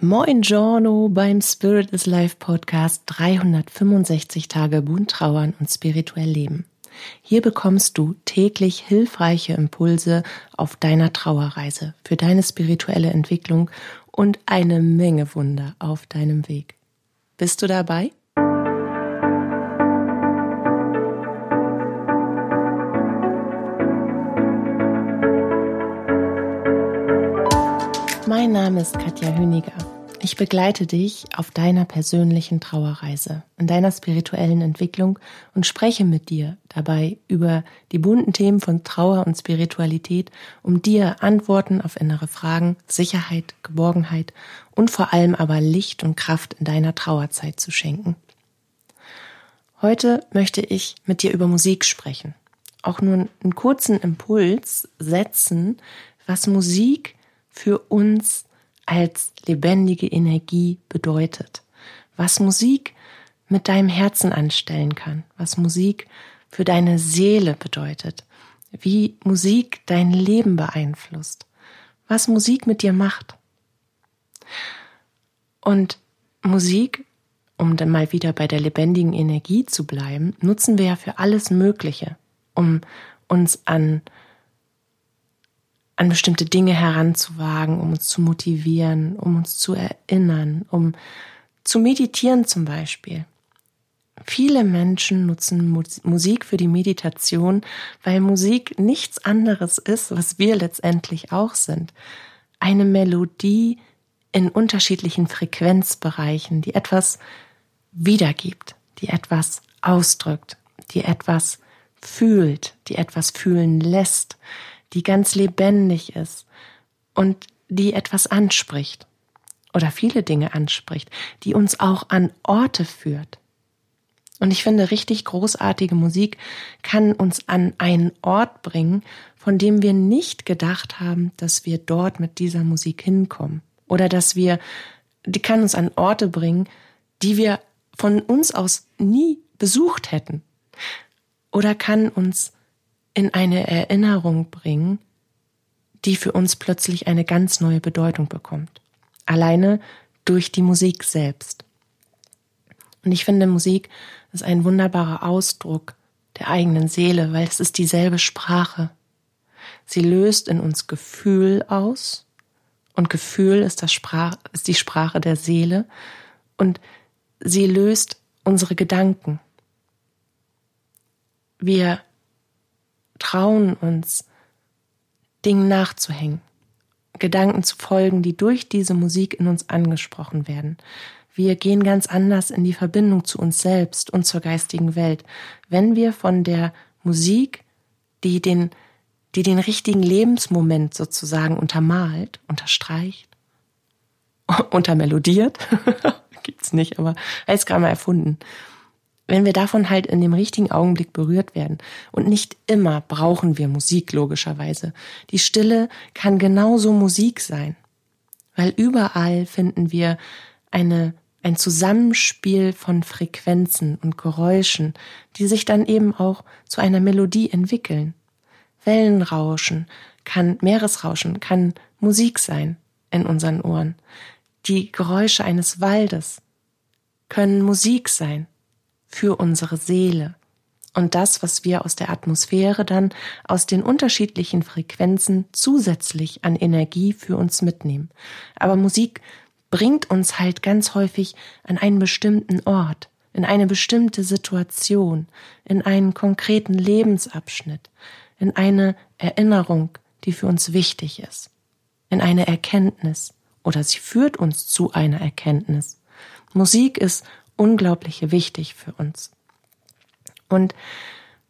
Moin Giorno beim Spirit is Life Podcast 365 Tage bunt trauern und spirituell leben. Hier bekommst du täglich hilfreiche Impulse auf deiner Trauerreise für deine spirituelle Entwicklung und eine Menge Wunder auf deinem Weg. Bist du dabei? Mein Name ist Katja Hüniger. Ich begleite dich auf deiner persönlichen Trauerreise, in deiner spirituellen Entwicklung und spreche mit dir dabei über die bunten Themen von Trauer und Spiritualität, um dir Antworten auf innere Fragen, Sicherheit, Geborgenheit und vor allem aber Licht und Kraft in deiner Trauerzeit zu schenken. Heute möchte ich mit dir über Musik sprechen. Auch nur einen kurzen Impuls setzen, was Musik für uns als lebendige Energie bedeutet, was Musik mit deinem Herzen anstellen kann, was Musik für deine Seele bedeutet, wie Musik dein Leben beeinflusst, was Musik mit dir macht. Und Musik, um dann mal wieder bei der lebendigen Energie zu bleiben, nutzen wir ja für alles Mögliche, um uns an an bestimmte Dinge heranzuwagen, um uns zu motivieren, um uns zu erinnern, um zu meditieren zum Beispiel. Viele Menschen nutzen Musik für die Meditation, weil Musik nichts anderes ist, was wir letztendlich auch sind. Eine Melodie in unterschiedlichen Frequenzbereichen, die etwas wiedergibt, die etwas ausdrückt, die etwas fühlt, die etwas fühlen lässt, die ganz lebendig ist und die etwas anspricht oder viele Dinge anspricht, die uns auch an Orte führt. Und ich finde, richtig großartige Musik kann uns an einen Ort bringen, von dem wir nicht gedacht haben, dass wir dort mit dieser Musik hinkommen. Oder dass wir, die kann uns an Orte bringen, die wir von uns aus nie besucht hätten. Oder kann uns in eine Erinnerung bringen, die für uns plötzlich eine ganz neue Bedeutung bekommt. Alleine durch die Musik selbst. Und ich finde, Musik ist ein wunderbarer Ausdruck der eigenen Seele, weil es ist dieselbe Sprache. Sie löst in uns Gefühl aus und Gefühl ist, das Sprach, ist die Sprache der Seele und sie löst unsere Gedanken. Wir trauen uns, Dingen nachzuhängen, Gedanken zu folgen, die durch diese Musik in uns angesprochen werden. Wir gehen ganz anders in die Verbindung zu uns selbst und zur geistigen Welt, wenn wir von der Musik, die den, die den richtigen Lebensmoment sozusagen untermalt, unterstreicht, untermelodiert, gibt's nicht, aber als gerade mal erfunden, wenn wir davon halt in dem richtigen Augenblick berührt werden. Und nicht immer brauchen wir Musik, logischerweise. Die Stille kann genauso Musik sein. Weil überall finden wir eine, ein Zusammenspiel von Frequenzen und Geräuschen, die sich dann eben auch zu einer Melodie entwickeln. Wellenrauschen kann, Meeresrauschen kann Musik sein in unseren Ohren. Die Geräusche eines Waldes können Musik sein für unsere Seele und das, was wir aus der Atmosphäre dann aus den unterschiedlichen Frequenzen zusätzlich an Energie für uns mitnehmen. Aber Musik bringt uns halt ganz häufig an einen bestimmten Ort, in eine bestimmte Situation, in einen konkreten Lebensabschnitt, in eine Erinnerung, die für uns wichtig ist, in eine Erkenntnis oder sie führt uns zu einer Erkenntnis. Musik ist unglaublich wichtig für uns. Und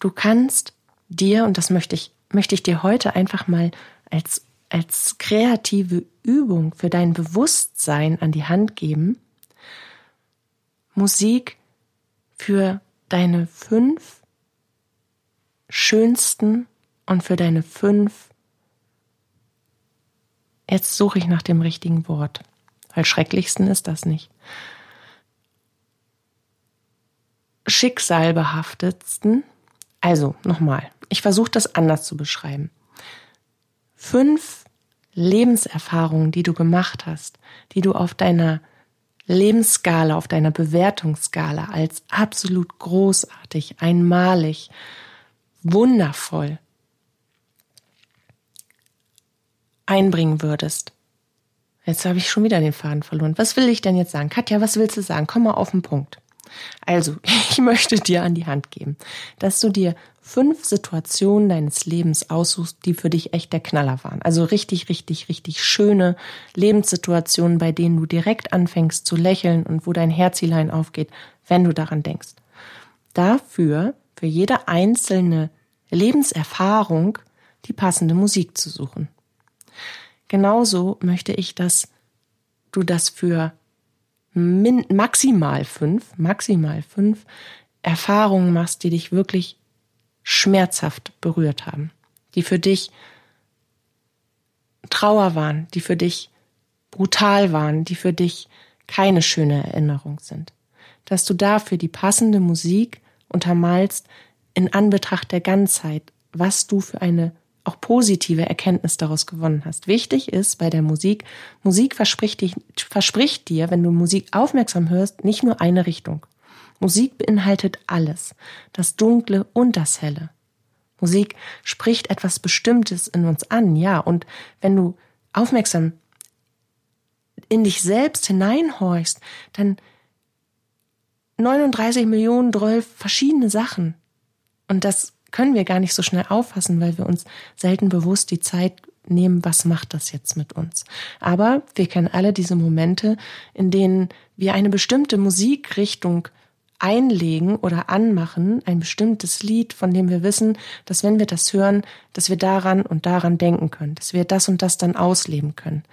du kannst dir, und das möchte ich, möchte ich dir heute einfach mal als, als kreative Übung für dein Bewusstsein an die Hand geben, Musik für deine fünf schönsten und für deine fünf, jetzt suche ich nach dem richtigen Wort, weil schrecklichsten ist das nicht, schicksalbehaftetsten, also nochmal, ich versuche das anders zu beschreiben. Fünf Lebenserfahrungen, die du gemacht hast, die du auf deiner Lebensskala, auf deiner Bewertungsskala als absolut großartig, einmalig, wundervoll einbringen würdest. Jetzt habe ich schon wieder den Faden verloren. Was will ich denn jetzt sagen? Katja, was willst du sagen? Komm mal auf den Punkt. Also, ich möchte dir an die Hand geben, dass du dir fünf Situationen deines Lebens aussuchst, die für dich echt der Knaller waren. Also richtig, richtig, richtig schöne Lebenssituationen, bei denen du direkt anfängst zu lächeln und wo dein Herzilein aufgeht, wenn du daran denkst. Dafür, für jede einzelne Lebenserfahrung, die passende Musik zu suchen. Genauso möchte ich, dass du das für min maximal fünf, maximal fünf Erfahrungen machst, die dich wirklich schmerzhaft berührt haben, die für dich Trauer waren, die für dich brutal waren, die für dich keine schöne Erinnerung sind. Dass du dafür die passende Musik untermalst in Anbetracht der Ganzheit, was du für eine auch positive Erkenntnis daraus gewonnen hast. Wichtig ist bei der Musik, Musik verspricht, dich, verspricht dir, wenn du Musik aufmerksam hörst, nicht nur eine Richtung. Musik beinhaltet alles, das Dunkle und das Helle. Musik spricht etwas Bestimmtes in uns an, ja, und wenn du aufmerksam in dich selbst hineinhorchst, dann 39 Millionen 12 verschiedene Sachen. Und das können wir gar nicht so schnell auffassen, weil wir uns selten bewusst die Zeit nehmen, was macht das jetzt mit uns. Aber wir kennen alle diese Momente, in denen wir eine bestimmte Musikrichtung einlegen oder anmachen, ein bestimmtes Lied, von dem wir wissen, dass wenn wir das hören, dass wir daran und daran denken können, dass wir das und das dann ausleben können.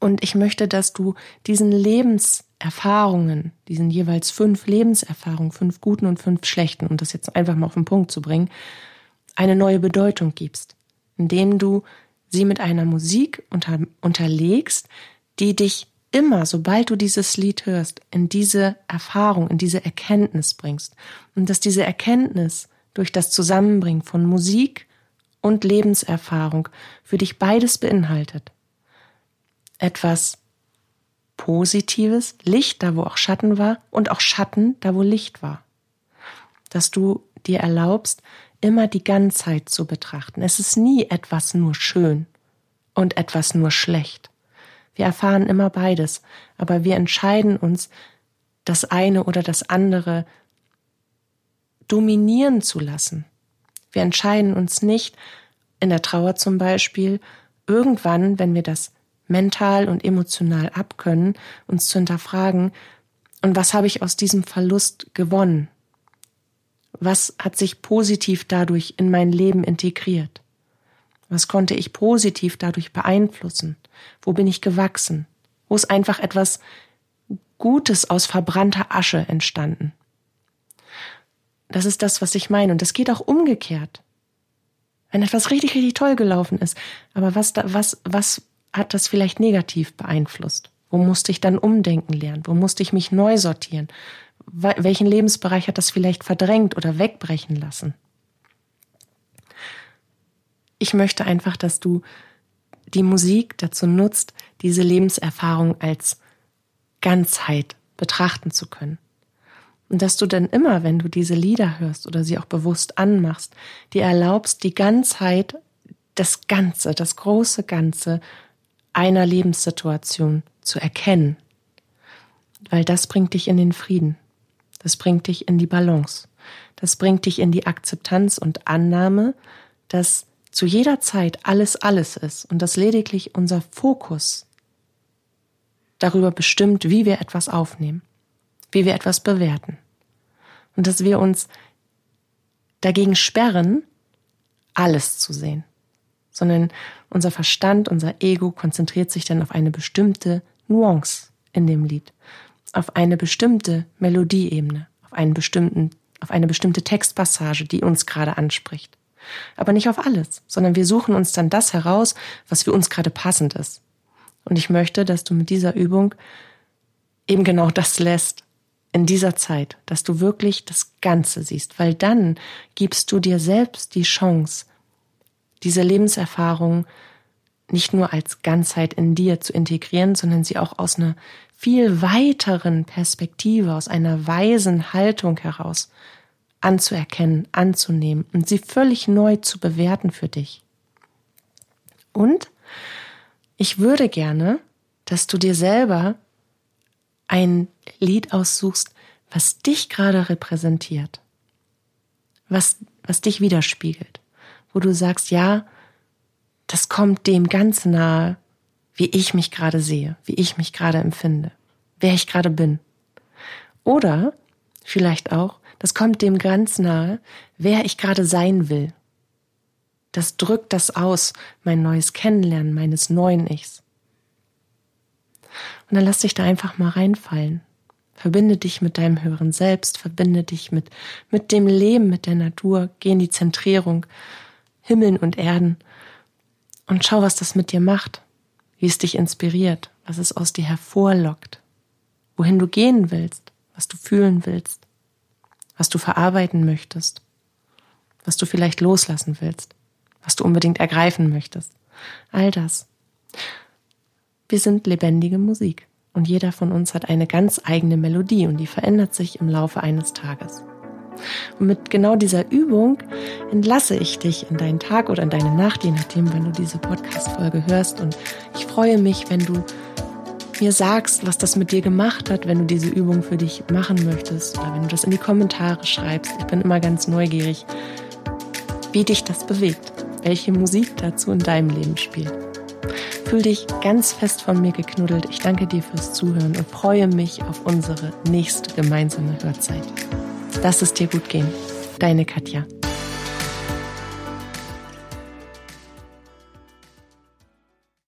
Und ich möchte, dass du diesen Lebenserfahrungen, diesen jeweils fünf Lebenserfahrungen, fünf guten und fünf schlechten, um das jetzt einfach mal auf den Punkt zu bringen, eine neue Bedeutung gibst, indem du sie mit einer Musik unter, unterlegst, die dich immer, sobald du dieses Lied hörst, in diese Erfahrung, in diese Erkenntnis bringst. Und dass diese Erkenntnis durch das Zusammenbringen von Musik und Lebenserfahrung für dich beides beinhaltet etwas Positives, Licht da, wo auch Schatten war und auch Schatten da, wo Licht war. Dass du dir erlaubst, immer die Ganzheit zu betrachten. Es ist nie etwas nur schön und etwas nur schlecht. Wir erfahren immer beides, aber wir entscheiden uns, das eine oder das andere dominieren zu lassen. Wir entscheiden uns nicht, in der Trauer zum Beispiel, irgendwann, wenn wir das mental und emotional abkönnen, uns zu hinterfragen, und was habe ich aus diesem Verlust gewonnen? Was hat sich positiv dadurch in mein Leben integriert? Was konnte ich positiv dadurch beeinflussen? Wo bin ich gewachsen? Wo ist einfach etwas Gutes aus verbrannter Asche entstanden? Das ist das, was ich meine. Und das geht auch umgekehrt. Wenn etwas richtig, richtig toll gelaufen ist, aber was da, was, was hat das vielleicht negativ beeinflusst? Wo musste ich dann umdenken lernen? Wo musste ich mich neu sortieren? Welchen Lebensbereich hat das vielleicht verdrängt oder wegbrechen lassen? Ich möchte einfach, dass du die Musik dazu nutzt, diese Lebenserfahrung als Ganzheit betrachten zu können. Und dass du dann immer, wenn du diese Lieder hörst oder sie auch bewusst anmachst, dir erlaubst, die Ganzheit, das Ganze, das große Ganze einer Lebenssituation zu erkennen, weil das bringt dich in den Frieden, das bringt dich in die Balance, das bringt dich in die Akzeptanz und Annahme, dass zu jeder Zeit alles alles ist und dass lediglich unser Fokus darüber bestimmt, wie wir etwas aufnehmen, wie wir etwas bewerten. Und dass wir uns dagegen sperren, alles zu sehen sondern unser Verstand, unser Ego konzentriert sich dann auf eine bestimmte Nuance in dem Lied, auf eine bestimmte Melodieebene, auf einen bestimmten, auf eine bestimmte Textpassage, die uns gerade anspricht. Aber nicht auf alles, sondern wir suchen uns dann das heraus, was für uns gerade passend ist. Und ich möchte, dass du mit dieser Übung eben genau das lässt in dieser Zeit, dass du wirklich das Ganze siehst, weil dann gibst du dir selbst die Chance, diese Lebenserfahrung nicht nur als Ganzheit in dir zu integrieren, sondern sie auch aus einer viel weiteren Perspektive, aus einer weisen Haltung heraus anzuerkennen, anzunehmen und sie völlig neu zu bewerten für dich. Und ich würde gerne, dass du dir selber ein Lied aussuchst, was dich gerade repräsentiert, was, was dich widerspiegelt, wo du sagst, ja, das kommt dem ganz nahe, wie ich mich gerade sehe, wie ich mich gerade empfinde, wer ich gerade bin. Oder vielleicht auch, das kommt dem ganz nahe, wer ich gerade sein will. Das drückt das aus, mein neues Kennenlernen meines neuen Ichs. Und dann lass dich da einfach mal reinfallen. Verbinde dich mit deinem höheren Selbst, verbinde dich mit, mit dem Leben, mit der Natur, geh in die Zentrierung, Himmeln und Erden und schau, was das mit dir macht, wie es dich inspiriert, was es aus dir hervorlockt, wohin du gehen willst, was du fühlen willst, was du verarbeiten möchtest, was du vielleicht loslassen willst, was du unbedingt ergreifen möchtest. All das. Wir sind lebendige Musik und jeder von uns hat eine ganz eigene Melodie und die verändert sich im Laufe eines Tages. Und mit genau dieser Übung entlasse ich dich in deinen Tag oder in deine Nacht, je nachdem, wenn du diese Podcast-Folge hörst. Und ich freue mich, wenn du mir sagst, was das mit dir gemacht hat, wenn du diese Übung für dich machen möchtest oder wenn du das in die Kommentare schreibst. Ich bin immer ganz neugierig, wie dich das bewegt, welche Musik dazu in deinem Leben spielt. Fühl dich ganz fest von mir geknuddelt. Ich danke dir fürs Zuhören und freue mich auf unsere nächste gemeinsame Hörzeit. Lass es dir gut gehen. Deine Katja.